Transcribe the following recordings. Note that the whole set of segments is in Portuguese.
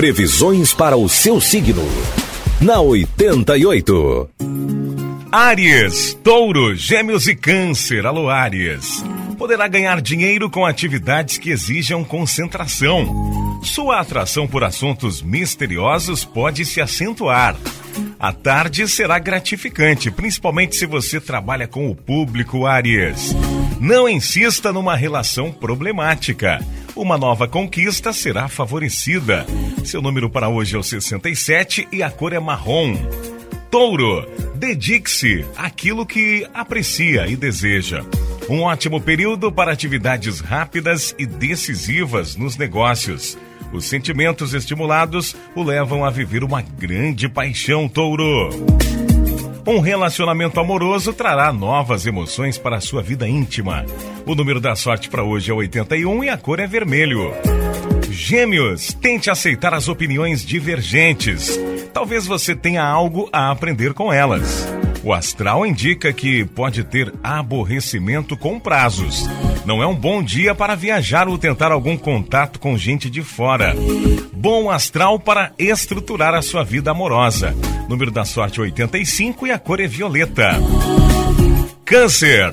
Previsões para o seu signo. Na 88. Áries, Touro, Gêmeos e Câncer. Alô, Áries. Poderá ganhar dinheiro com atividades que exijam concentração. Sua atração por assuntos misteriosos pode se acentuar. A tarde será gratificante, principalmente se você trabalha com o público, Áries. Não insista numa relação problemática. Uma nova conquista será favorecida. Seu número para hoje é o 67 e a cor é marrom. Touro, dedique-se àquilo que aprecia e deseja. Um ótimo período para atividades rápidas e decisivas nos negócios. Os sentimentos estimulados o levam a viver uma grande paixão, Touro. Um relacionamento amoroso trará novas emoções para a sua vida íntima. O número da sorte para hoje é 81 e a cor é vermelho. Gêmeos, tente aceitar as opiniões divergentes. Talvez você tenha algo a aprender com elas. O astral indica que pode ter aborrecimento com prazos. Não é um bom dia para viajar ou tentar algum contato com gente de fora. Bom astral para estruturar a sua vida amorosa. Número da sorte 85 e a cor é violeta. Câncer.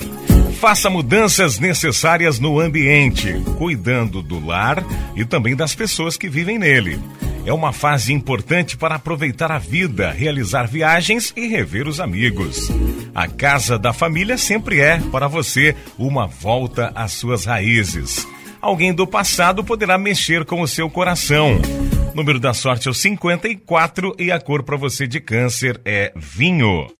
Faça mudanças necessárias no ambiente, cuidando do lar e também das pessoas que vivem nele. É uma fase importante para aproveitar a vida, realizar viagens e rever os amigos. A casa da família sempre é, para você, uma volta às suas raízes. Alguém do passado poderá mexer com o seu coração. Número da sorte é o 54 e a cor para você de câncer é vinho.